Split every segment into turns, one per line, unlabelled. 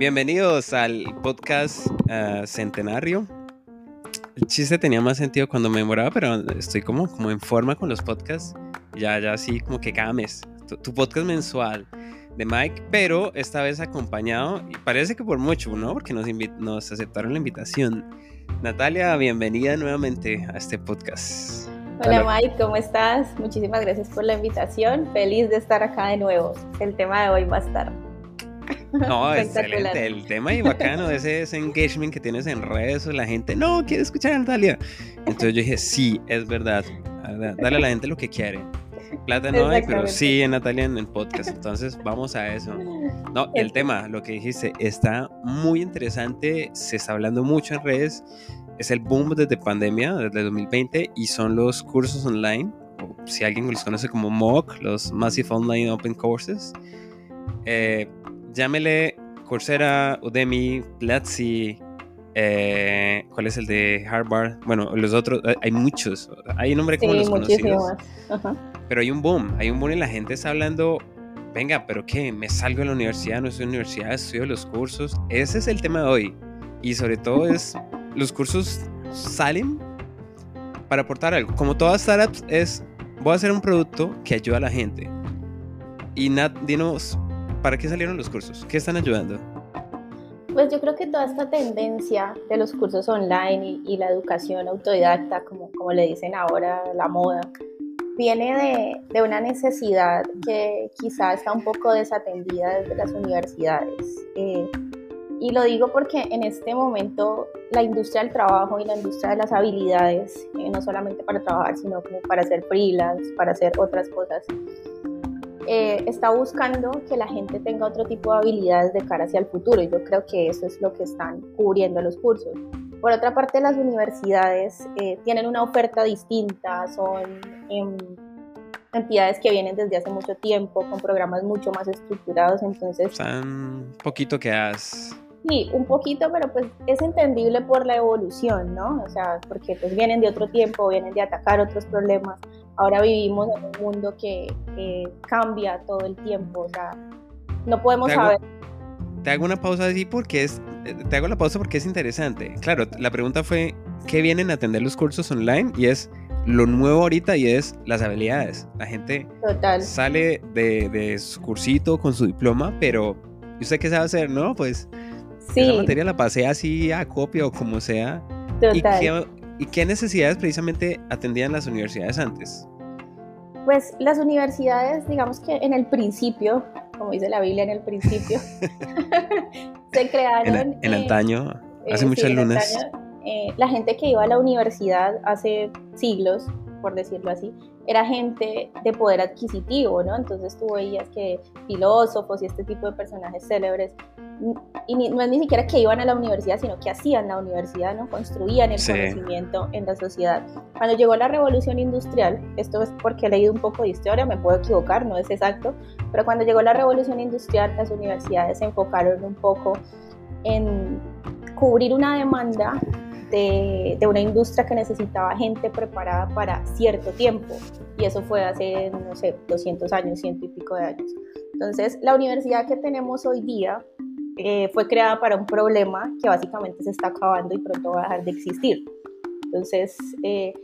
Bienvenidos al podcast uh, Centenario. El chiste tenía más sentido cuando me demoraba, pero estoy como, como en forma con los podcasts. Ya, ya así como que cada mes. Tu, tu podcast mensual de Mike, pero esta vez acompañado, y parece que por mucho, ¿no? Porque nos, nos aceptaron la invitación. Natalia, bienvenida nuevamente a este podcast.
Hola Mike, ¿cómo estás? Muchísimas gracias por la invitación. Feliz de estar acá de nuevo. El tema de hoy va a estar.
No, excelente. El tema y bacano, ese, ese engagement que tienes en redes, la gente, no, quiere escuchar a Natalia. Entonces yo dije, sí, es verdad. Dale a la gente lo que quiere. Plata no hay, pero sí en Natalia en el podcast. Entonces vamos a eso. No, el tema, lo que dijiste, está muy interesante. Se está hablando mucho en redes. Es el boom desde pandemia, desde 2020, y son los cursos online. O si alguien los conoce como MOOC, los Massive Online Open Courses. Eh, llámele Coursera, Udemy, Platzi, eh, ¿cuál es el de Harvard? Bueno, los otros, hay muchos, hay un nombre como los conocidos. Pero hay un boom, hay un boom y la gente está hablando, venga, pero ¿qué? ¿Me salgo de la universidad? ¿No estoy en la universidad? ¿Estudio los cursos? Ese es el tema de hoy. Y sobre todo es, los cursos salen para aportar algo. Como todas startups es, voy a hacer un producto que ayuda a la gente. Y Nat, dinos, ¿para qué salieron los cursos? ¿Qué están ayudando?
Pues yo creo que toda esta tendencia de los cursos online y, la educación autodidacta, como, como le dicen ahora, la moda, viene de, de, una necesidad que quizá está un poco desatendida desde las universidades. Eh, y lo digo porque en este momento la industria del trabajo y la industria de las habilidades, eh, no solamente para trabajar, sino como para hacer freelance, para hacer otras cosas, eh, está buscando que la gente tenga otro tipo de habilidades de cara hacia el futuro. Y yo creo que eso es lo que están cubriendo los cursos. Por otra parte, las universidades eh, tienen una oferta distinta, son eh, entidades que vienen desde hace mucho tiempo, con programas mucho más estructurados, entonces...
Están poquito que has...
Sí, un poquito, pero pues es entendible por la evolución, ¿no? O sea, porque pues vienen de otro tiempo, vienen de atacar otros problemas. Ahora vivimos en un mundo que, que cambia todo el tiempo, o sea, no podemos saber
te hago una pausa así porque es, te hago la pausa porque es interesante. Claro, la pregunta fue, ¿qué vienen a atender los cursos online? Y es lo nuevo ahorita y es las habilidades. La gente sale de, de, su cursito con su diploma, pero ¿y usted qué sabe hacer? No, pues sí. esa materia la pasé así a copia o como sea. Total. ¿Y qué, ¿Y qué necesidades precisamente atendían las universidades antes?
Pues las universidades, digamos que en el principio como dice la Biblia en el principio, se crearon...
En, en antaño, hace eh, muchas sí, lunas.
eh, la gente que iba a la universidad hace siglos, por decirlo así, era gente de poder adquisitivo, ¿no? Entonces tú veías que filósofos y este tipo de personajes célebres, y ni, no es ni siquiera que iban a la universidad, sino que hacían la universidad, ¿no? Construían el sí. conocimiento en la sociedad. Cuando llegó la revolución industrial, esto es porque he leído un poco de historia, me puedo equivocar, no es exacto, pero cuando llegó la revolución industrial, las universidades se enfocaron un poco en cubrir una demanda de, una industria que necesitaba gente preparada para cierto tiempo. Y eso fue hace, no sé, 200 años, ciento y pico de años. Entonces, la universidad que tenemos hoy día eh, fue creada para un problema que básicamente se está acabando y pronto va a dejar de existir. Entonces, eh,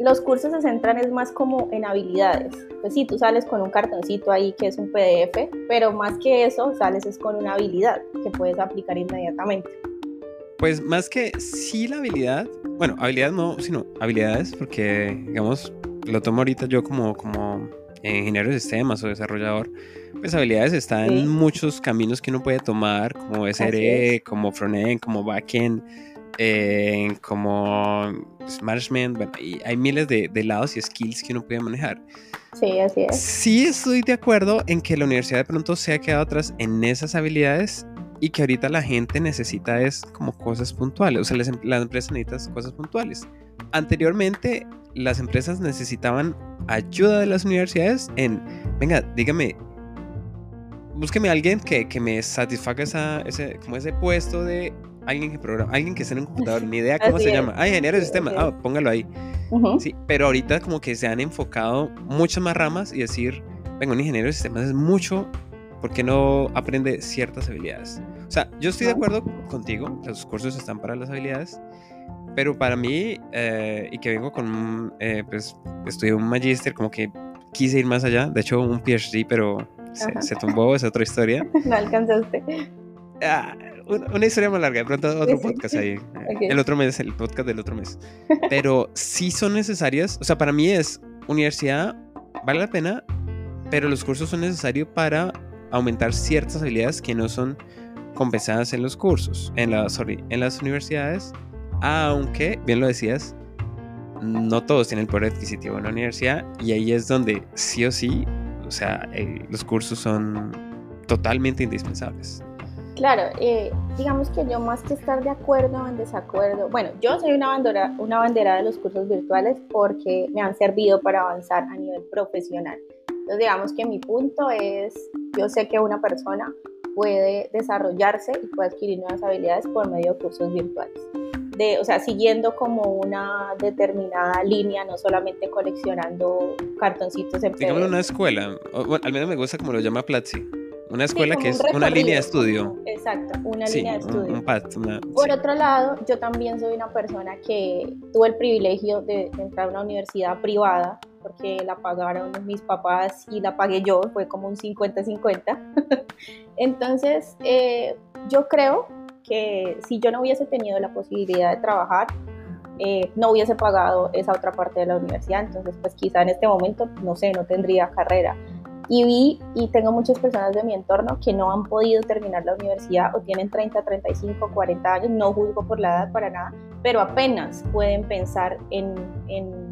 los cursos se centran es más como en habilidades. Pues sí, tú sales con un cartoncito ahí que es un PDF, pero más que eso, sales es con una habilidad que puedes aplicar inmediatamente.
Pues más que sí la habilidad, bueno, habilidad no, sino habilidades, porque digamos, lo tomo ahorita yo como, como ingeniero de sistemas o desarrollador, pues habilidades están sí. en muchos caminos que uno puede tomar, como SRE, como frontend, como backend, eh, como management, bueno, y hay miles de, de, lados y skills que uno puede manejar.
Sí, así es.
Sí estoy de acuerdo en que la universidad de pronto se ha quedado atrás en esas habilidades y que ahorita la gente necesita es como cosas puntuales, o sea, las, em, las empresas necesitan cosas puntuales. Anteriormente, las empresas necesitaban ayuda de las universidades en, venga, dígame, búsqueme a alguien que, que me satisfaga esa, ese, como ese puesto de alguien que programa, alguien que esté en un computador, ni idea cómo Así se es. llama. Ah, ingeniero de sistemas, ah, póngalo ahí. Uh -huh. Sí, pero ahorita como que se han enfocado muchas más ramas y decir, venga, un ingeniero de sistemas es mucho, ¿por qué no aprende ciertas habilidades? O sea, yo estoy de acuerdo contigo, los cursos están para las habilidades, pero para mí, eh, y que vengo con, eh, pues, estudié un magíster, como que quise ir más allá, de hecho un PhD, pero se, tumbó, es otra historia.
no alcanzaste.
Ah, una historia más larga, de pronto otro podcast ahí, el otro mes, el podcast del otro mes. Pero sí son necesarias, o sea, para mí es universidad, vale la pena, pero los cursos son necesarios para aumentar ciertas habilidades que no son compensadas en los cursos, en, sorry, las universidades, aunque, bien lo decías, no todos tienen el poder adquisitivo en la universidad y ahí es donde sí o sí, o sea, eh, los cursos son totalmente indispensables.
Claro, eh, digamos que yo más que estar de acuerdo o en desacuerdo, bueno, yo soy una bandera, una bandera de los cursos virtuales porque me han servido para avanzar a nivel profesional. Entonces, digamos que mi punto es, yo sé que una persona puede desarrollarse y puede adquirir nuevas habilidades por medio de cursos virtuales. De, o sea, siguiendo como una determinada línea, no solamente coleccionando cartoncitos en
Digamos una escuela, bueno, al menos me gusta como lo llama Platzi, una escuela que es una línea de estudio.
Exacto, una línea de estudio. Por otro lado, yo también soy una persona que tuvo el privilegio de, entrar a una universidad privada porque la pagaron mis papás y la pagué yo, fue como un 50-50. Entonces, eh, yo creo que si yo no hubiese tenido la posibilidad de trabajar, eh, no hubiese pagado esa otra parte de la universidad, entonces pues quizá en este momento, no sé, no tendría carrera. Y vi y tengo muchas personas de mi entorno que no han podido terminar la universidad o tienen 30, 35, 40 años, no juzgo por la edad para nada, pero apenas pueden pensar en, en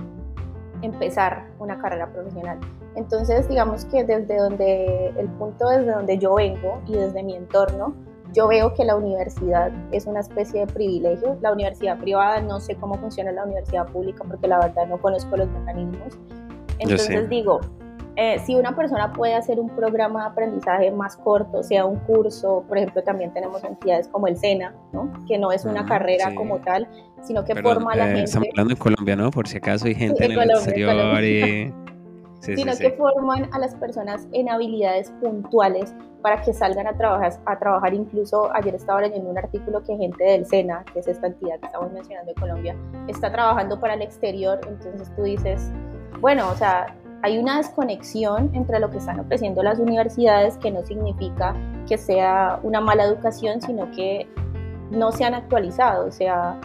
empezar una carrera profesional. Entonces, digamos que desde donde el punto desde donde yo vengo y desde mi entorno, yo veo que la universidad es una especie de privilegio. La universidad privada, no sé cómo funciona la universidad pública porque la verdad no conozco los mecanismos. Entonces digo, eh, si una persona puede hacer un programa de aprendizaje más corto, sea un curso, por ejemplo, también tenemos entidades como el SENA, ¿no? que no es una carrera como tal, sino que forma a la eh, gente.
Estamos hablando en Colombia, ¿no? Por si acaso hay gente en, el exterior y...
sino que forman a las personas en habilidades puntuales para que salgan a trabajar, a trabajar incluso ayer estaba leyendo un artículo que gente del SENA, que es esta entidad que estamos mencionando en Colombia, está trabajando para el exterior, entonces tú dices, bueno, o sea, hay una desconexión entre lo que están ofreciendo las universidades, que no significa que sea una mala educación, sino que no se han actualizado, o sea,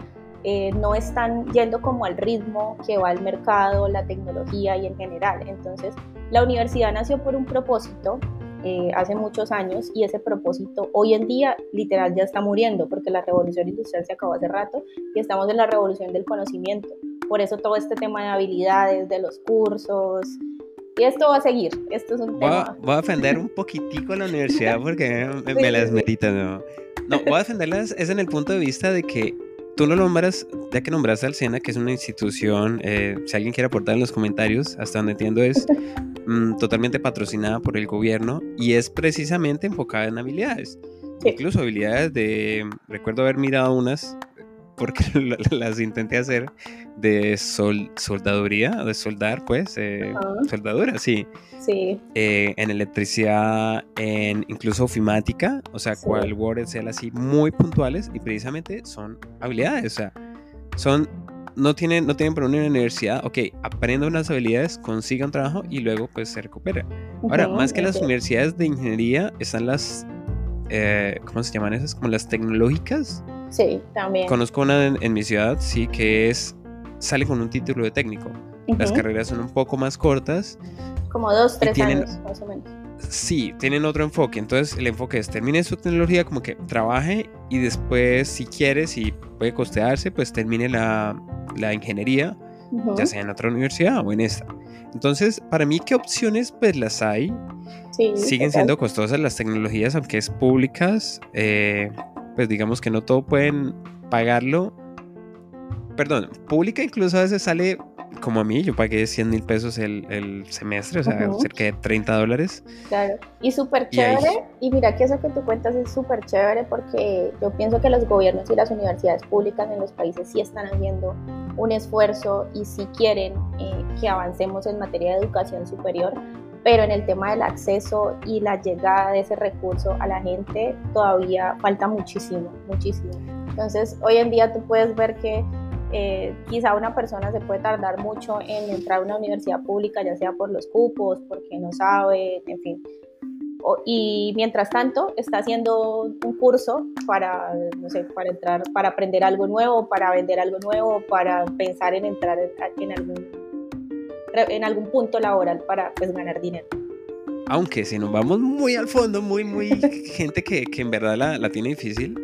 eh, no están yendo como al ritmo que va el mercado, la tecnología y en general. Entonces, la universidad nació por un propósito eh, hace muchos años y ese propósito hoy en día literal ya está muriendo porque la revolución industrial se acabó hace rato y estamos en la revolución del conocimiento. Por eso todo este tema de habilidades, de los cursos, y esto va a seguir. Esto es un
voy, A, voy a defender un poquitico a la universidad porque me, las medita, ¿no? No, voy a defenderlas es en el punto de vista de que tú no nombras, ya que nombraste al SENA, que es una institución, eh, si alguien quiere aportar en los comentarios, hasta donde entiendo es mm, totalmente patrocinada por el gobierno y es precisamente enfocada en habilidades. Incluso habilidades de, recuerdo haber mirado unas porque las intenté hacer de sol, soldaduría, de soldar, pues, eh, soldadura, sí.
Sí.
Eh, en electricidad, en incluso ofimática, o sea, cual Word, Excel, así, muy puntuales y precisamente son habilidades, o sea, son, no tienen, no tienen por una universidad, ok, aprenda unas habilidades, consiga un trabajo y luego pues se recupera. Ahora, más que las universidades de ingeniería, están las, eh, ¿cómo se llaman esas? Como las tecnológicas
Sí, también.
Conozco una en, mi ciudad, sí, que es, sale con un título de técnico. Las carreras son un poco más cortas.
Como dos, tres años, más o menos.
Sí, tienen otro enfoque. Entonces, el enfoque es termine su tecnología, como que trabaje y después, si quiere, si puede costearse, pues termine la, la ingeniería, ya sea en otra universidad o en esta. Entonces, para mí, ¿qué opciones pues las hay? Sí, Siguen siendo costosas las tecnologías, aunque es públicas. Eh, pues digamos que no todo pueden pagarlo. Perdón, pública incluso a veces sale como a mí, yo pagué 100 mil pesos el, semestre, o sea, cerca de 30 dólares.
Claro, y súper chévere, y, mira que eso que tú cuentas es súper chévere porque yo pienso que los gobiernos y las universidades públicas en los países sí están haciendo un esfuerzo y sí quieren eh, que avancemos en materia de educación superior, pero en el tema del acceso y la llegada de ese recurso a la gente todavía falta muchísimo, muchísimo. Entonces, hoy en día tú puedes ver que eh, quizá una persona se puede tardar mucho en entrar a una universidad pública, ya sea por los cupos, porque no sabe, en fin. y mientras tanto está haciendo un curso para, no sé, para entrar, para aprender algo nuevo, para vender algo nuevo, para pensar en entrar en algún, en algún punto laboral para pues, ganar dinero.
Aunque si nos vamos muy al fondo, muy, muy gente que, que en verdad la, la tiene difícil,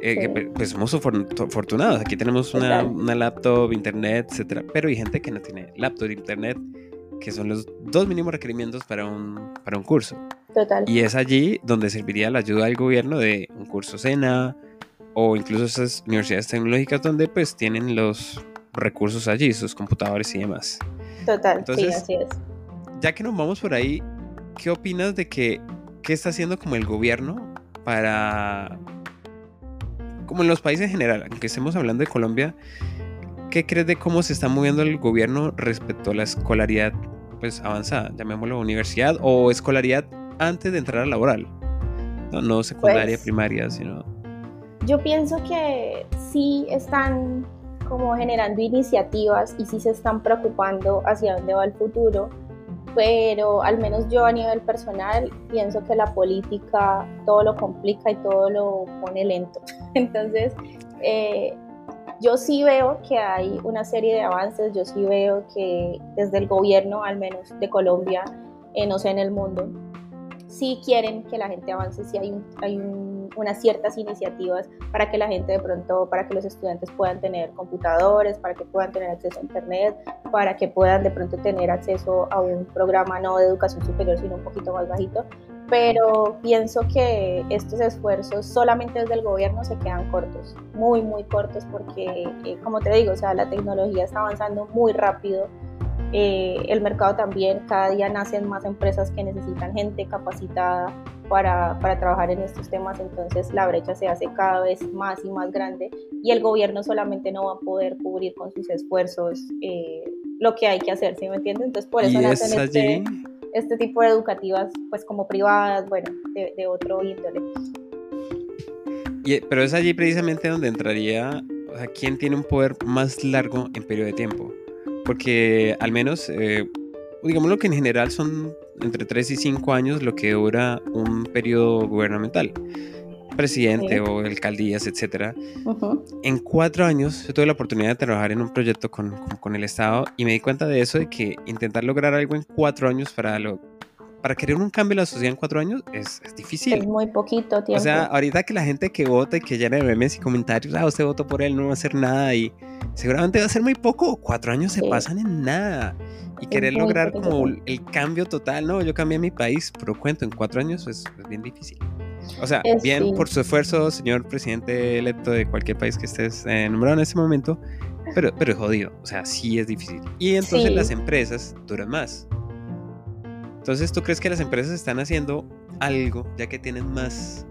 eh, pues somos afortunados. Aquí tenemos una, una, laptop, internet, etcétera. Pero hay gente que no tiene laptop, internet, que son los dos mínimos requerimientos para un, para un curso.
Total.
Y es allí donde serviría la ayuda del gobierno de un curso SENA o incluso esas universidades tecnológicas donde pues tienen los recursos allí, sus computadores y demás.
Total, Entonces, sí, así es.
Ya que nos vamos por ahí, ¿qué opinas de que qué está haciendo como el gobierno para como en los países en general, aunque estemos hablando de Colombia, ¿qué crees de cómo se está moviendo el gobierno respecto a la escolaridad pues avanzada, llamémoslo universidad o escolaridad antes de entrar a laboral? No, no secundaria, pues, primaria, sino...
Yo pienso que sí están como generando iniciativas y sí se están preocupando hacia dónde va el futuro, pero al menos yo a nivel personal pienso que la política todo lo complica y todo lo pone lento. Entonces, eh, yo sí veo que hay una serie de avances, yo sí veo que desde el gobierno, al menos de Colombia, eh, no sé en el mundo, sí quieren que la gente avance, sí hay, unas ciertas iniciativas para que la gente de pronto, para que los estudiantes puedan tener computadores, para que puedan tener acceso a internet, para que puedan de pronto tener acceso a un programa no de educación superior, sino un poquito más bajito. Pero pienso que estos esfuerzos solamente desde el gobierno se quedan cortos, muy, muy cortos, porque, eh, como te digo, o sea, la tecnología está avanzando muy rápido eh, el mercado también, cada día nacen más empresas que necesitan gente capacitada para, para, trabajar en estos temas, entonces la brecha se hace cada vez más y más grande y el gobierno solamente no va a poder cubrir con sus esfuerzos eh, lo que hay que hacer, ¿sí me entiendes? Entonces por eso nacen este, este, tipo de educativas, pues como privadas, bueno, de, otro índole.
Y, pero es allí precisamente donde entraría, o sea, ¿quién tiene un poder más largo en periodo de tiempo? Porque al menos, eh, digámoslo que en general son entre 3 y 5 años lo que dura un periodo gubernamental. Presidente o alcaldías, etc. En cuatro años yo tuve la oportunidad de trabajar en un proyecto con, con, el Estado y me di cuenta de eso, de que intentar lograr algo en cuatro años para lo, para querer un cambio en la sociedad en cuatro años es, es, difícil.
Es muy poquito tiempo.
O sea, ahorita que la gente que vota y que llena de memes y comentarios, ah, usted votó por él, no va a hacer nada y seguramente va a ser muy poco. Cuatro años se pasan en nada. Y querer lograr como el cambio total, no, yo cambié mi país, pero cuento, en cuatro años es, bien difícil. O sea, bien por su esfuerzo, señor presidente electo de cualquier país que estés eh, nombrado en este momento, pero, pero es jodido, o sea, sí es difícil. Y entonces las empresas duran más. Entonces, ¿tú crees que las empresas están haciendo algo, ya que tienen más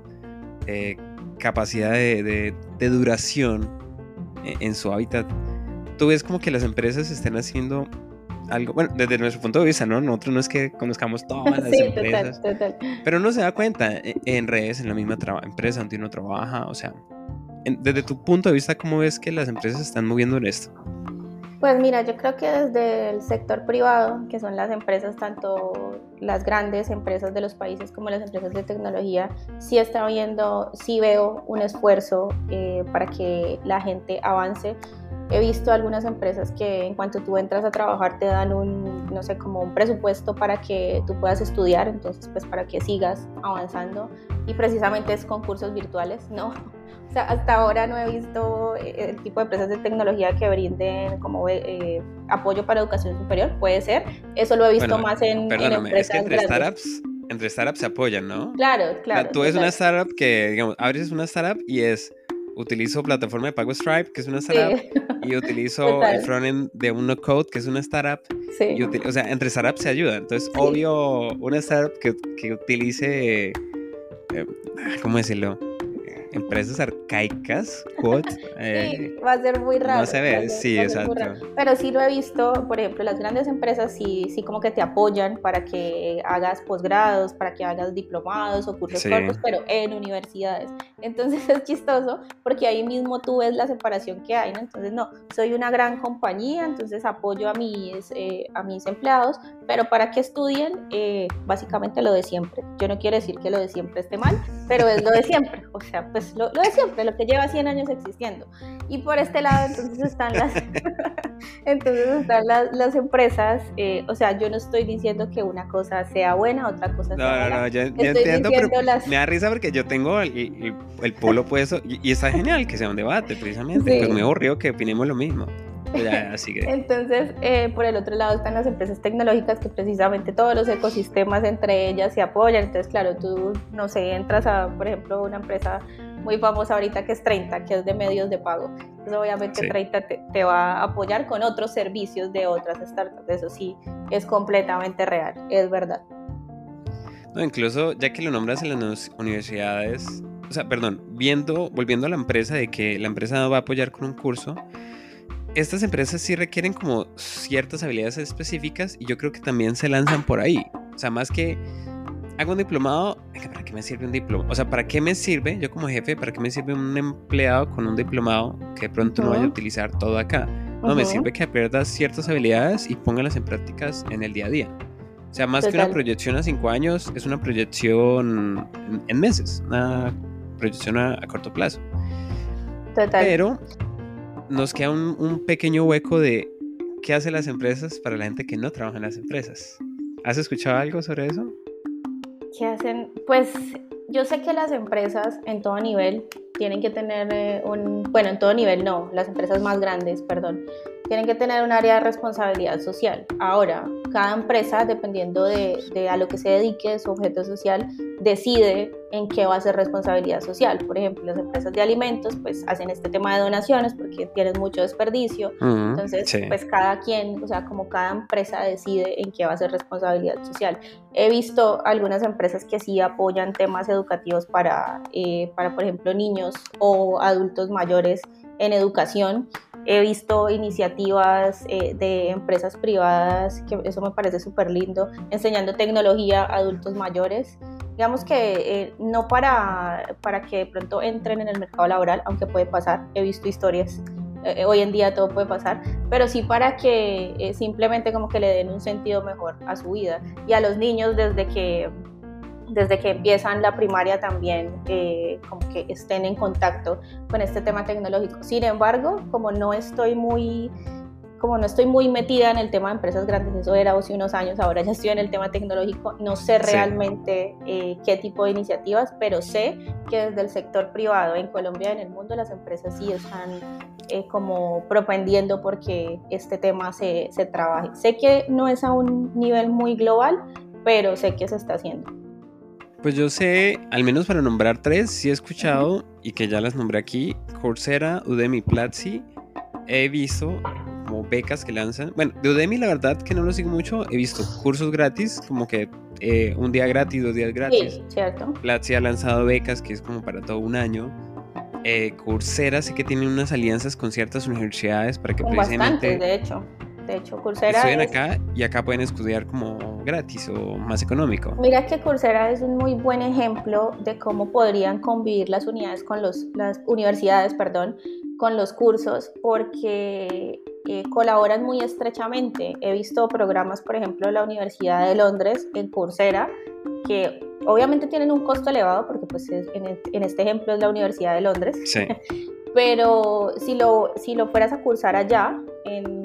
eh, capacidad de, duración eh, en, su hábitat? ¿Tú ves como que las empresas están haciendo algo, bueno, desde nuestro punto de vista, ¿no? Nosotros no es que conozcamos todas las empresas, pero uno se da cuenta eh, en, redes, en la misma empresa donde uno trabaja, o sea, desde tu punto de vista, ¿cómo ves que las empresas están moviendo en esto?
Pues mira, yo creo que desde el sector privado, que son las empresas, tanto las grandes empresas de los países como las empresas de tecnología, sí está viendo, sí veo un esfuerzo eh, para que la gente avance. He visto algunas empresas que en cuanto tú entras a trabajar te dan un, no sé, como un presupuesto para que tú puedas estudiar, entonces pues para que sigas avanzando y precisamente es con cursos virtuales, ¿no? O sea, hasta ahora no he visto eh, el tipo de empresas de tecnología que brinden como eh, apoyo para educación superior, puede ser. Eso lo he visto más en,
perdóname, empresas es que entre startups, entre startups se apoyan, ¿no?
Claro, claro.
tú eres una startup que, digamos, abres una startup y es utilizo plataforma de pago Stripe, que es una startup, y utilizo el frontend de un code, que es una startup. Sí. o sea, entre startups se ayudan. Entonces, obvio, una startup que, que utilice, eh, ¿cómo decirlo? Empresas arcaicas,
sí, va a ser muy raro.
No se ve, sí, exacto.
Pero sí lo he visto, por ejemplo, las grandes empresas sí, sí como que te apoyan para que hagas posgrados, para que hagas diplomados o cursos cortos, pero en universidades. Entonces es chistoso porque ahí mismo tú ves la separación que hay, ¿no? Entonces, no, soy una gran compañía, entonces apoyo a mis, eh, a mis empleados, pero para que estudien, eh, básicamente lo de siempre. Yo no quiero decir que lo de siempre esté mal, pero es lo de siempre, o sea, pues lo, de siempre, lo que lleva 100 años existiendo. Y por este lado, entonces están las, entonces están las, las empresas, eh, o sea, yo no estoy diciendo que una cosa sea buena, otra cosa sea mala. No, no,
yo, entiendo, pero me da risa porque yo tengo el, el, polo puesto y, y, está genial que sea un debate, precisamente, pues me aburrió que opinemos lo mismo.
Entonces, eh, por el otro lado están las empresas tecnológicas que precisamente todos los ecosistemas entre ellas se apoyan. Entonces, claro, tú, no sé, entras a, por ejemplo, una empresa muy famosa ahorita que es 30, que es de medios de pago. Entonces, obviamente 30 te, va a apoyar con otros servicios de otras startups. Eso sí, es completamente real, es verdad.
No, incluso ya que lo nombras en las universidades, o sea, perdón, viendo, volviendo a la empresa de que la empresa no va a apoyar con un curso, estas empresas sí requieren como ciertas habilidades específicas y yo creo que también se lanzan por ahí. O sea, más que hago un diplomado, ¿para qué me sirve un diplomado? O sea, ¿para qué me sirve, yo como jefe, para qué me sirve un empleado con un diplomado que de pronto no vaya a utilizar todo acá? No, me sirve que pierdas ciertas habilidades y póngalas en prácticas en el día a día. O sea, más que una proyección a cinco años, es una proyección en, meses, una proyección a, a corto plazo. Total. Pero nos queda un, pequeño hueco de qué hacen las empresas para la gente que no trabaja en las empresas. ¿Has escuchado algo sobre eso?
¿Qué hacen? Pues yo sé que las empresas en todo nivel tienen que tener eh, un, bueno, en todo nivel no, las empresas más grandes, perdón, tienen que tener un área de responsabilidad social. Ahora, cada empresa, dependiendo de, a lo que se dedique, su objeto social, decide en qué va a ser responsabilidad social. Por ejemplo, las empresas de alimentos, pues hacen este tema de donaciones porque tienen mucho desperdicio. Entonces, pues cada quien, o sea, como cada empresa decide en qué va a ser responsabilidad social. He visto algunas empresas que sí apoyan temas educativos para, eh, para por ejemplo, niños o adultos mayores en educación He visto iniciativas eh, de empresas privadas, que eso me parece súper lindo, enseñando tecnología a adultos mayores. Digamos que eh, no para, para que de pronto entren en el mercado laboral, aunque puede pasar, he visto historias, eh, hoy en día todo puede pasar, pero sí para que simplemente como que le den un sentido mejor a su vida y a los niños desde que desde que empiezan la primaria también eh, como que estén en contacto con este tema tecnológico. Sin embargo, como no estoy muy como no estoy muy metida en el tema de empresas grandes, eso era hace unos años, ahora ya estoy en el tema tecnológico, no sé realmente eh, qué tipo de iniciativas, pero sé que desde el sector privado en Colombia y en el mundo las empresas sí están eh, como propendiendo porque este tema se, se trabaje. Sé que no es a un nivel muy global, pero sé que se está haciendo.
Pues yo sé, al menos para nombrar tres, sí he escuchado y que ya las nombré aquí, Coursera, Udemy, Platzi. He visto como becas que lanzan. Bueno, de Udemy la verdad que no lo sigo mucho. He visto cursos gratis, como que eh, un día gratis, dos días gratis.
Sí, cierto.
Platzi ha lanzado becas que es como para todo un año. Eh, Coursera sí que tiene unas alianzas con ciertas universidades para que precisamente...
de hecho de hecho, Coursera.
Estudian acá y acá pueden estudiar como gratis o más económico.
Mira que Coursera es un muy buen ejemplo de cómo podrían convivir las unidades con los, las universidades, perdón, con los cursos, porque eh, colaboran muy estrechamente. He visto programas, por ejemplo, de la Universidad de Londres en Coursera, que obviamente tienen un costo elevado, porque pues en, en este ejemplo es la Universidad de Londres.
Sí.
Pero si lo, si lo fueras a cursar allá, en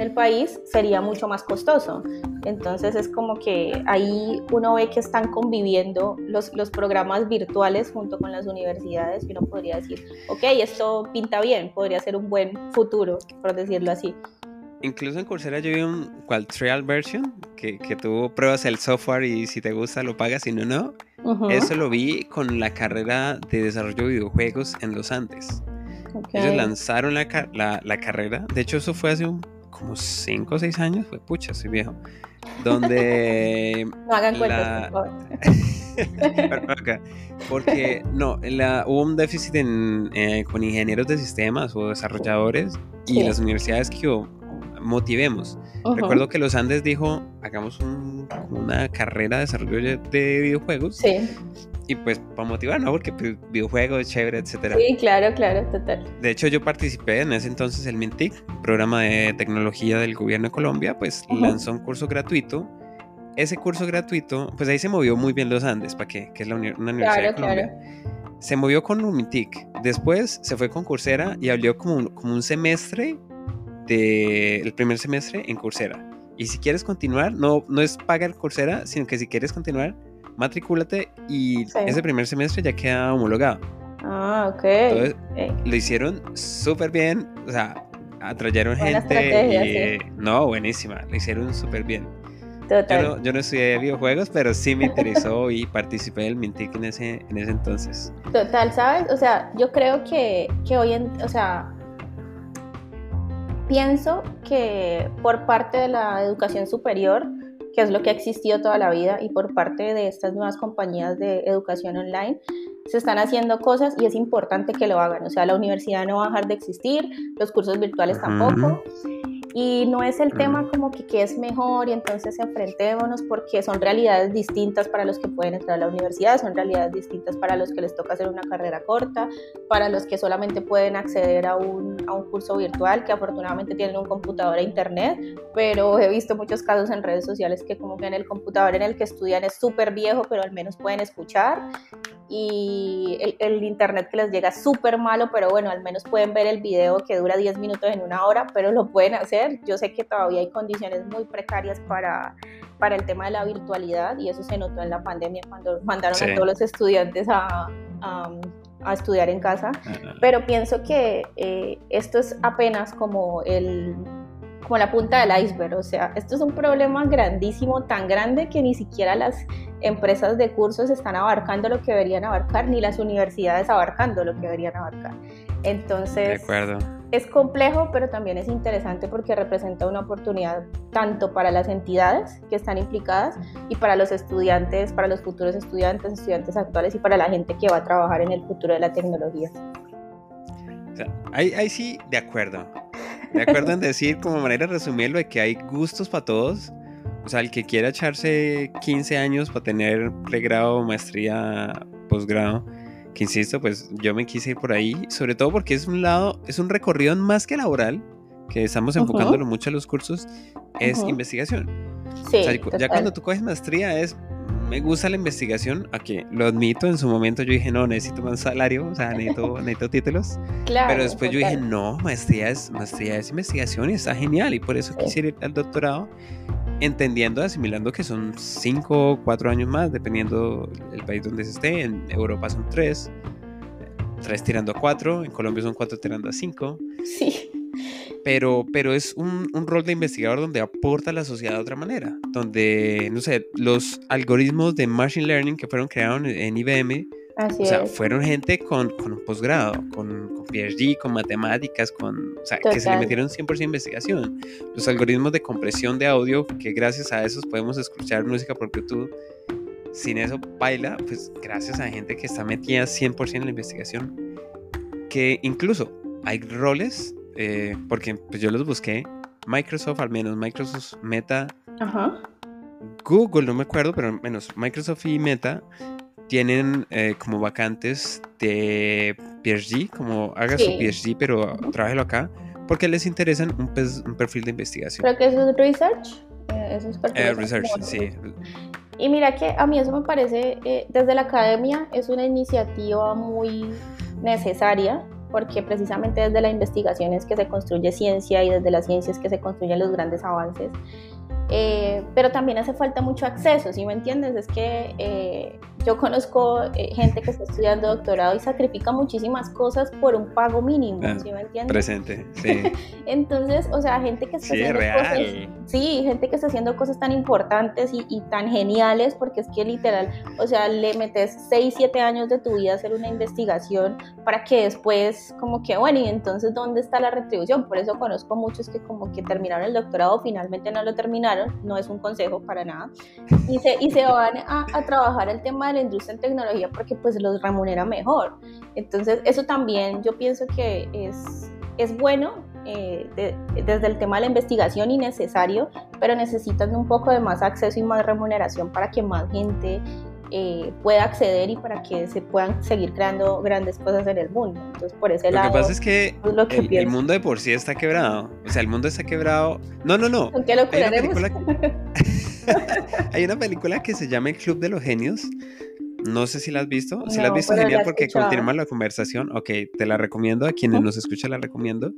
en el país sería mucho más costoso. Entonces es como que ahí uno ve que están conviviendo los, los programas virtuales junto con las universidades y uno podría decir, ok, esto pinta bien, podría ser un buen futuro, por decirlo así.
Incluso en Coursera yo vi un trial version que, que tú pruebas el software y si te gusta lo pagas, si no, no. Eso lo vi con la carrera de desarrollo de videojuegos en los Andes. Ellos lanzaron la, la, la, carrera, de hecho eso fue hace un como 5 o 6 años, fue pucha, soy viejo, donde...
no hagan cuentas, por favor.
Porque no, la, hubo un déficit en, eh, con ingenieros de sistemas o desarrolladores y las universidades que yo motivemos. Recuerdo que los Andes dijo, hagamos una carrera de desarrollo de videojuegos.
Sí.
Y pues para motivar, ¿no? Porque pues, videojuegos, chévere, etcétera.
Sí, claro, claro, total.
De hecho, yo participé en ese entonces el MINTIC, programa de tecnología del gobierno de Colombia, pues lanzó un curso gratuito ese curso gratuito, pues ahí se movió muy bien los Andes, ¿para qué? Que es la una universidad de Colombia. Se movió con Umitic. Después se fue con Coursera y abrió como un, como un semestre de, el primer semestre en Coursera. Y si quieres continuar, no, no es pagar Coursera, sino que si quieres continuar, matricúlate y ese primer semestre ya queda homologado.
Ah, ok.
Entonces, lo hicieron súper bien, o sea, atrayeron gente y... No, buenísima, lo hicieron súper bien. Yo no, yo no estudié videojuegos, pero sí me interesó y participé del Mintic en ese, en ese entonces.
Total, ¿sabes? O sea, yo creo que, que hoy en, o sea, pienso que por parte de la educación superior, que es lo que ha existido toda la vida, y por parte de estas nuevas compañías de educación online, se están haciendo cosas y es importante que lo hagan. O sea, la universidad no va a dejar de existir, los cursos virtuales tampoco. Y no es el tema como que qué es mejor y entonces enfrentémonos porque son realidades distintas para los que pueden entrar a la universidad, son realidades distintas para los que les toca hacer una carrera corta, para los que solamente pueden acceder a un, a un curso virtual, que afortunadamente tienen un computador e internet, pero he visto muchos casos en redes sociales que como que en el computador en el que estudian es súper viejo, pero al menos pueden escuchar y el, el, internet que les llega súper malo, pero bueno, al menos pueden ver el video que dura 10 minutos en una hora, pero lo pueden hacer. Yo sé que todavía hay condiciones muy precarias para, para el tema de la virtualidad y eso se notó en la pandemia cuando mandaron a todos los estudiantes a, a, estudiar en casa, pero pienso que eh, esto es apenas como el como la punta del iceberg, o sea, esto es un problema grandísimo, tan grande que ni siquiera las empresas de cursos están abarcando lo que deberían abarcar, ni las universidades abarcando lo que deberían abarcar. Entonces, es complejo, pero también es interesante porque representa una oportunidad tanto para las entidades que están implicadas y para los estudiantes, para los futuros estudiantes, estudiantes actuales y para la gente que va a trabajar en el futuro de la tecnología.
ahí, sí, de acuerdo. De acuerdo en decir, como manera de resumirlo, de que hay gustos para todos. O sea, el que quiera echarse 15 años para tener pregrado, maestría, posgrado, que insisto, pues yo me quise ir por ahí, sobre todo porque es un lado, es un recorrido más que laboral, que estamos enfocándolo mucho a los cursos, es investigación.
Sí,
o sea, ya cuando tú coges maestría es me gusta la investigación, aquí lo admito, en su momento yo dije, no, necesito más salario, o sea, necesito, necesito títulos.
Claro,
pero después yo dije, no, maestría es, maestría es investigación y está genial, y por eso quise ir al doctorado entendiendo, asimilando que son 5 o 4 años más, dependiendo el país donde se esté. En Europa son 3, 3 tirando a 4, en Colombia son 4 tirando a 5.
Sí.
Pero, pero es un, un, rol de investigador donde aporta a la sociedad de otra manera, donde, no sé, los algoritmos de Machine Learning que fueron creados en IBM o sea, fueron gente con, con un posgrado, con, con, PhD, con matemáticas, con, o sea, que se le metieron 100% investigación. Los algoritmos de compresión de audio, que gracias a esos podemos escuchar música por YouTube, sin eso baila, pues gracias a gente que está metida 100% en la investigación. Que incluso hay roles, eh, porque pues yo los busqué, Microsoft al menos, Microsoft Meta, Google, no me acuerdo, pero al menos Microsoft y Meta tienen eh, como vacantes de PhD, como haga su PhD, pero trabajelo acá, porque les interesan un, un, perfil de investigación.
Creo que eso es research. Eh, eso es
eh, research, sí.
Y mira que a mí eso me parece, desde la academia, es una iniciativa muy necesaria, porque precisamente desde la investigación es que se construye ciencia y desde la ciencia es que se construyen los grandes avances. Eh, pero también hace falta mucho acceso, ¿sí me entiendes? Es que eh, yo conozco eh, gente que está estudiando doctorado y sacrifica muchísimas cosas por un pago mínimo, ah, ¿sí me entiendes?
Presente, sí.
Entonces, o sea, gente que está haciendo cosas, sí, gente que está haciendo cosas tan importantes y, y, tan geniales, porque es que literal, o sea, le metes 6, 7 años de tu vida a hacer una investigación para que después, como que, bueno, y entonces, ¿dónde está la retribución? Por eso conozco muchos que como que terminaron el doctorado, finalmente no lo terminaron, no es un consejo para nada, y se, y se van a, a trabajar el tema la industria en tecnología porque pues los remunera mejor. Entonces eso también yo pienso que es, es bueno eh, desde el tema de la investigación y necesario, pero necesitan un poco de más acceso y más remuneración para que más gente eh, pueda acceder y para que se puedan seguir creando grandes cosas en el mundo. Entonces, por ese lado.
Lo que pasa es que, el, mundo de por sí está quebrado. O sea, el mundo está quebrado. No, no, no.
¿Con qué lo
Hay una, película... Hay una película que se llama El Club de los Genios no sé si la has visto. Si la has visto, genial porque continúa la conversación. Ok, te la recomiendo. A quienes nos escuchan la recomiendo.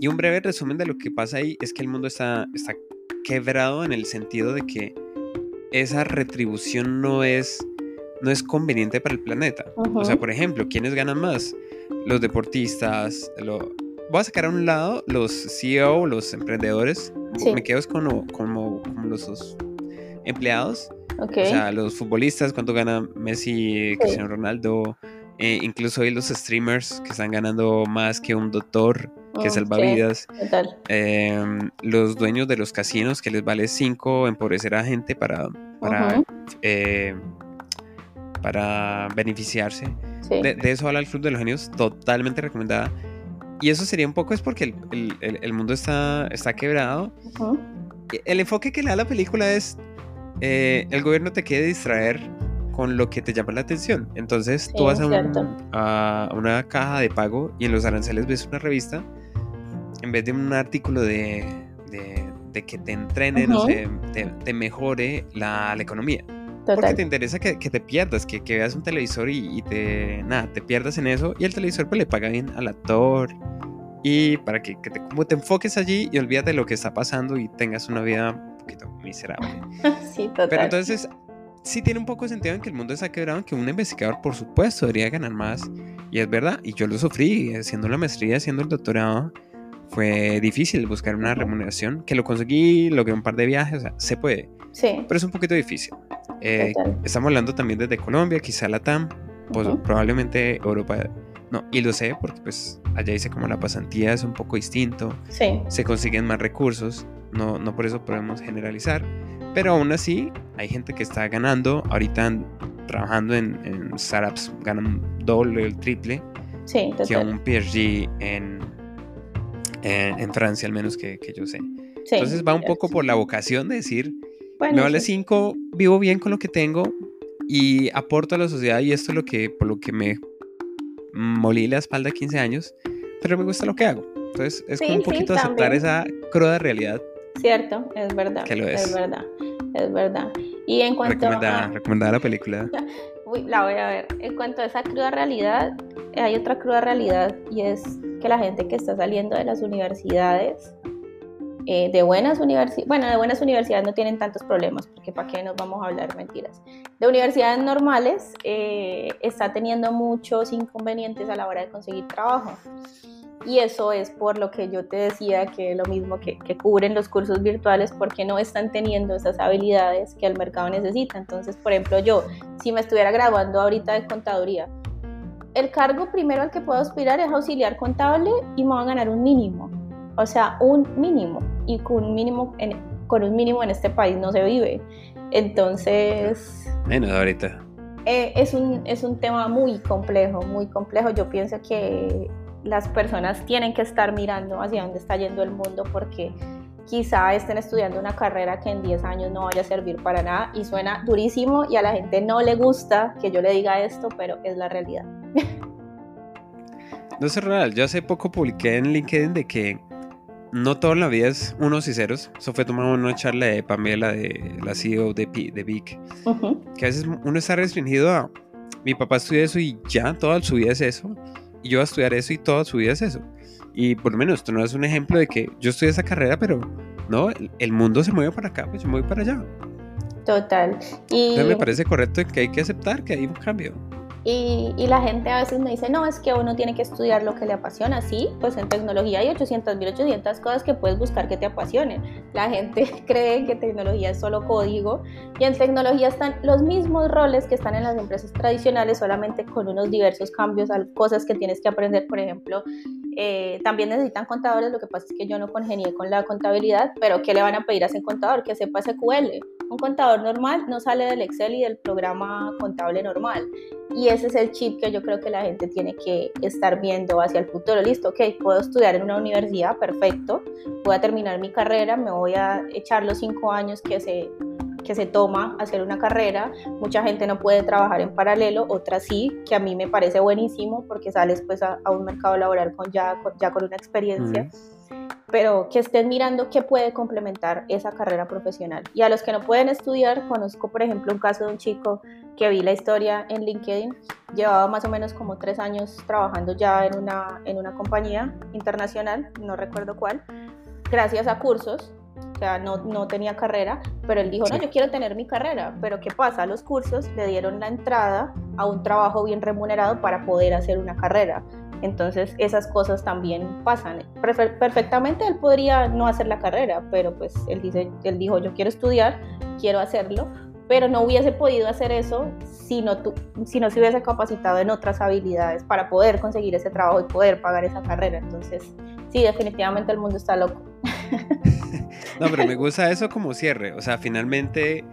Y un breve resumen de lo que pasa ahí es que el mundo está, está quebrado en el sentido de que esa retribución no es, no es conveniente para el planeta. O sea, por ejemplo, ¿quiénes ganan más? Los deportistas. Lo... Voy a sacar a un lado los CEO, los emprendedores. Me quedo con como, como los empleados o sea, los futbolistas, cuánto gana Messi, Cristiano Ronaldo, eh, incluso hay los streamers que están ganando más que un doctor que salva vidas. Em, los dueños de los casinos que les vale 5 empobrecer a gente para, para, eh, para beneficiarse. De, eso habla el Club de los Genios, totalmente recomendada. Y eso sería un poco es porque el, el, el mundo está, está quebrado. El enfoque que le da la película es eh, el gobierno te quiere distraer con lo que te llama la atención. Entonces tú vas a, una caja de pago y en los aranceles ves una revista en vez de un artículo de, que te entrene, no sé, te, mejore la, economía. Porque te interesa que, te pierdas, que, veas un televisor y, te, nada, te pierdas en eso y el televisor pues le paga bien al actor y para que, te, como te enfoques allí y olvídate de lo que está pasando y tengas una vida poquito miserable.
sí, total.
Pero entonces, sí tiene un poco de sentido en que el mundo está quebrado, en que un investigador, por supuesto, debería ganar más. Y es verdad, y yo lo sufrí, haciendo la maestría, haciendo el doctorado. Fue difícil buscar una remuneración, que lo conseguí, logré un par de viajes, o sea, se puede.
Sí.
Pero es un poquito difícil. Eh, estamos hablando también desde Colombia, quizá Latam, pues, probablemente Europa no, y lo sé porque pues allá dice como la pasantía es un poco distinto.
Sí.
Se consiguen más recursos no, no por eso podemos generalizar, pero aún así hay gente que está ganando, ahorita trabajando en, en startups ganan doble o el triple
sí,
que un PhD en, en, Francia, al menos que, que yo sé. Entonces va un poco por la vocación de decir, me vale cinco, vivo bien con lo que tengo y aporto a la sociedad y esto es lo que, por lo que me molí la espalda 15 años, pero me gusta lo que hago. Entonces es como un poquito aceptar esa cruda realidad
Cierto, es verdad. es. verdad, es verdad. Y en cuanto
a... Recomendada la película.
la voy a ver. En cuanto a esa cruda realidad, hay otra cruda realidad y es que la gente que está saliendo de las universidades, eh, de buenas universidades, bueno, de buenas universidades no tienen tantos problemas, porque para qué nos vamos a hablar mentiras. De universidades normales eh, está teniendo muchos inconvenientes a la hora de conseguir trabajo. Y eso es por lo que yo te decía que lo mismo que, que, cubren los cursos virtuales porque no están teniendo esas habilidades que el mercado necesita. Entonces, por ejemplo, yo, si me estuviera graduando ahorita de contaduría, el cargo primero al que puedo aspirar es auxiliar contable y me van a ganar un mínimo. O sea, un mínimo. Y con un mínimo en, con un mínimo en este país no se vive. Entonces...
Menos ahorita.
Eh, es, un, es un tema muy complejo, muy complejo. Yo pienso que las personas tienen que estar mirando hacia dónde está yendo el mundo porque quizá estén estudiando una carrera que en 10 años no vaya a servir para nada y suena durísimo y a la gente no le gusta que yo le diga esto, pero es la realidad.
No es real, yo hace poco publiqué en LinkedIn de que no todo en la vida es unos y ceros. Eso fue tomado una charla de Pamela, de la CEO de, de Vic, que a veces uno está restringido a mi papá estudia eso y ya, toda su vida es eso y yo voy a estudiar eso y toda su vida es eso. Y por lo menos tú no es un ejemplo de que yo estudié esa carrera, pero no, el mundo se mueve para acá, pues yo me voy para allá.
Total.
Y me parece correcto que hay que aceptar que hay un cambio.
Y, y, la gente a veces me dice, no, es que uno tiene que estudiar lo que le apasiona. Sí, pues en tecnología hay 800, 1800 cosas que puedes buscar que te apasionen. La gente cree que tecnología es solo código y en tecnología están los mismos roles que están en las empresas tradicionales, solamente con unos diversos cambios, cosas que tienes que aprender. Por ejemplo, eh, también necesitan contadores, lo que pasa es que yo no congenié con la contabilidad, pero ¿qué le van a pedir a ese contador? Que sepa SQL. Un contador normal no sale del Excel y del programa contable normal. Y ese es el chip que yo creo que la gente tiene que estar viendo hacia el futuro. Listo, ok, puedo estudiar en una universidad, perfecto. Voy a terminar mi carrera, me voy a echar los cinco años que se, que se toma hacer una carrera. Mucha gente no puede trabajar en paralelo, otras sí, que a mí me parece buenísimo porque sales pues a, un mercado laboral con ya, con, ya con una experiencia pero que estén mirando qué puede complementar esa carrera profesional. Y a los que no pueden estudiar, conozco por ejemplo un caso de un chico que vi la historia en LinkedIn, llevaba más o menos como tres años trabajando ya en una, en una compañía internacional, no recuerdo cuál, gracias a cursos, o sea, no, no tenía carrera, pero él dijo, no, yo quiero tener mi carrera, pero ¿qué pasa? Los cursos le dieron la entrada a un trabajo bien remunerado para poder hacer una carrera. Entonces esas cosas también pasan. Perfectamente él podría no hacer la carrera, pero pues él, dice, él dijo, yo quiero estudiar, quiero hacerlo, pero no hubiese podido hacer eso si no, si no se hubiese capacitado en otras habilidades para poder conseguir ese trabajo y poder pagar esa carrera. Entonces, sí, definitivamente el mundo está loco.
no, pero me gusta eso como cierre. O sea, finalmente,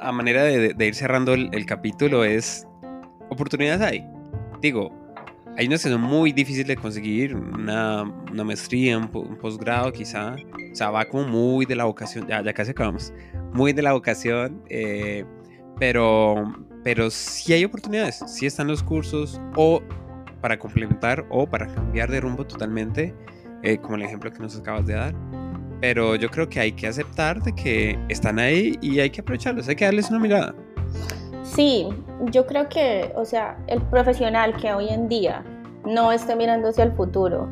a, manera de, ir cerrando el, el capítulo, es oportunidades hay. Digo, hay unas que son muy difíciles de conseguir, una, una maestría, un, posgrado quizá, o sea, va como muy de la vocación, ya, ya casi acabamos, muy de la vocación, eh, pero, pero sí hay oportunidades, sí están los cursos o para complementar o para cambiar de rumbo totalmente, eh, como el ejemplo que nos acabas de dar. Pero yo creo que hay que aceptar de que están ahí y hay que aprovecharlos, hay que darles una mirada.
Sí, yo creo que, o sea, el profesional que hoy en día no esté mirando hacia el futuro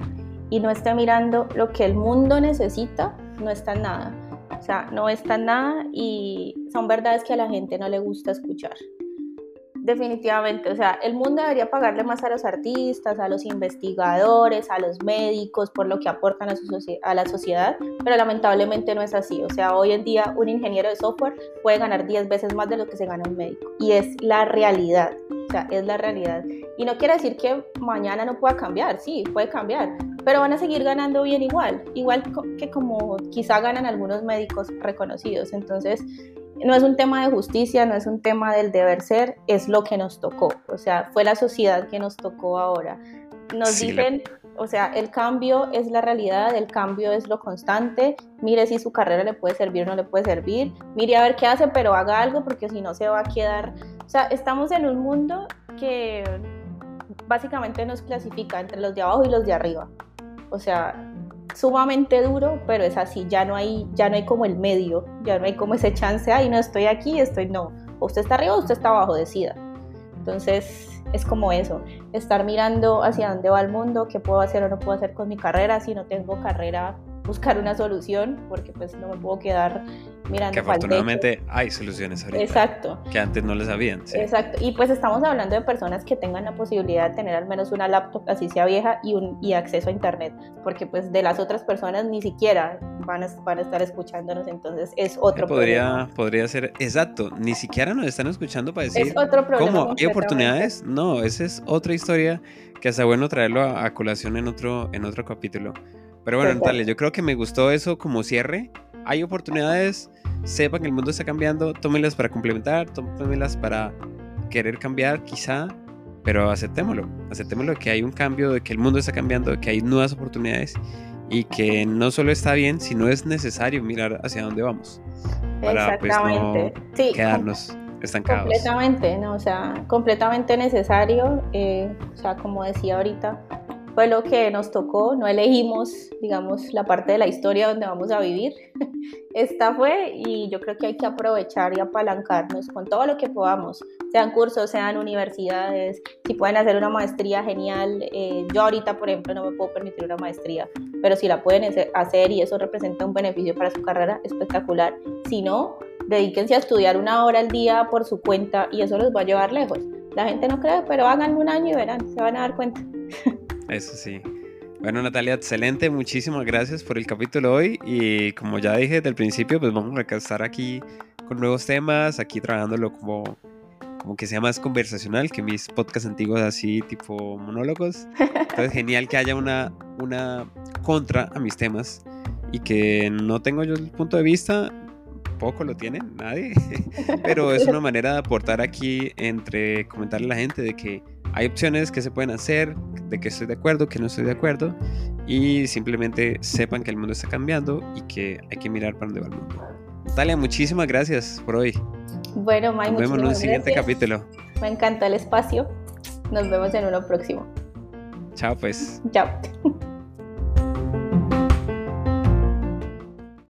y no esté mirando lo que el mundo necesita, no está en nada. O sea, no está en nada y son verdades que a la gente no le gusta escuchar. Definitivamente, o sea, el mundo debería pagarle más a los artistas, a los investigadores, a los médicos por lo que aportan a, la sociedad, pero lamentablemente no es así. O sea, hoy en día un ingeniero de software puede ganar 10 veces más de lo que se gana un médico y es la realidad. O sea, es la realidad. Y no quiere decir que mañana no pueda cambiar, sí, puede cambiar, pero van a seguir ganando bien igual, igual que como quizá ganan algunos médicos reconocidos. Entonces, no es un tema de justicia, no es un tema del deber ser, es lo que nos tocó, o sea, fue la sociedad que nos tocó ahora. Nos dicen, o sea, el cambio es la realidad, el cambio es lo constante, mire si su carrera le puede servir o no le puede servir, mire a ver qué hace, pero haga algo porque si no se va a quedar, o sea, estamos en un mundo que básicamente nos clasifica entre los de abajo y los de arriba. O sea, sumamente duro, pero es así, ya no hay, ya no hay como el medio, ya no hay como ese chance, ay, no estoy aquí, estoy no, usted está arriba o usted está abajo, decida. Entonces es como eso, estar mirando hacia dónde va el mundo, qué puedo hacer o no puedo hacer con mi carrera, si no tengo carrera buscar una solución, porque pues no me puedo quedar mirando.
Que afortunadamente hay soluciones ahorita.
Exacto.
Que antes no les habían.
Exacto. Y pues estamos hablando de personas que tengan la posibilidad de tener al menos una laptop, así sea vieja, y, un, y acceso a internet, porque pues de las otras personas ni siquiera van a, van a estar escuchándonos, entonces es otro
podría,
problema.
Podría ser, exacto, ni siquiera nos están escuchando para decir.
Es otro problema.
¿Cómo? ¿Hay oportunidades? No, esa es otra historia que está bueno traerlo a, a colación en otro, en otro capítulo. Pero bueno, Natalia, yo creo que me gustó eso como cierre. Hay oportunidades, sepan que el mundo está cambiando, tómenlas para complementar, tómenlas para querer cambiar quizá, pero aceptémoslo, aceptémoslo que hay un cambio, de que el mundo está cambiando, de que hay nuevas oportunidades y que no solo está bien, sino es necesario mirar hacia dónde vamos para pues, no quedarnos estancados.
Completamente, no, o sea, completamente necesario, eh, o sea, como decía ahorita, fue lo que nos tocó, no elegimos, digamos, la parte de la historia donde vamos a vivir. Esta fue y yo creo que hay que aprovechar y apalancarnos con todo lo que podamos, sean cursos, sean universidades, si pueden hacer una maestría, genial. Eh, yo ahorita, por ejemplo, no me puedo permitir una maestría, pero si la pueden hacer y eso representa un beneficio para su carrera, espectacular. Si no, dedíquense a estudiar una hora al día por su cuenta y eso los va a llevar lejos. La gente no cree, pero háganlo un año y verán, se van a dar cuenta.
Eso sí. Bueno, Natalia, excelente. Muchísimas gracias por el capítulo hoy. Y como ya dije desde el principio, pues vamos a estar aquí con nuevos temas, aquí trabajándolo como, como que sea más conversacional que mis podcasts antiguos así tipo monólogos. Entonces, genial que haya una, una contra a mis temas y que no tengo yo el punto de vista, poco lo tiene nadie, pero es una manera de aportar aquí entre comentarle a la gente de que hay opciones que se pueden hacer, de que estoy de acuerdo, que no estoy de acuerdo, y simplemente sepan que el mundo está cambiando y que hay que mirar para dónde va el mundo. Natalia, muchísimas gracias por hoy.
Bueno, May,
Nos vemos en un siguiente capítulo.
Me encanta el espacio. Nos vemos en uno próximo.
Chao, pues.
Chao.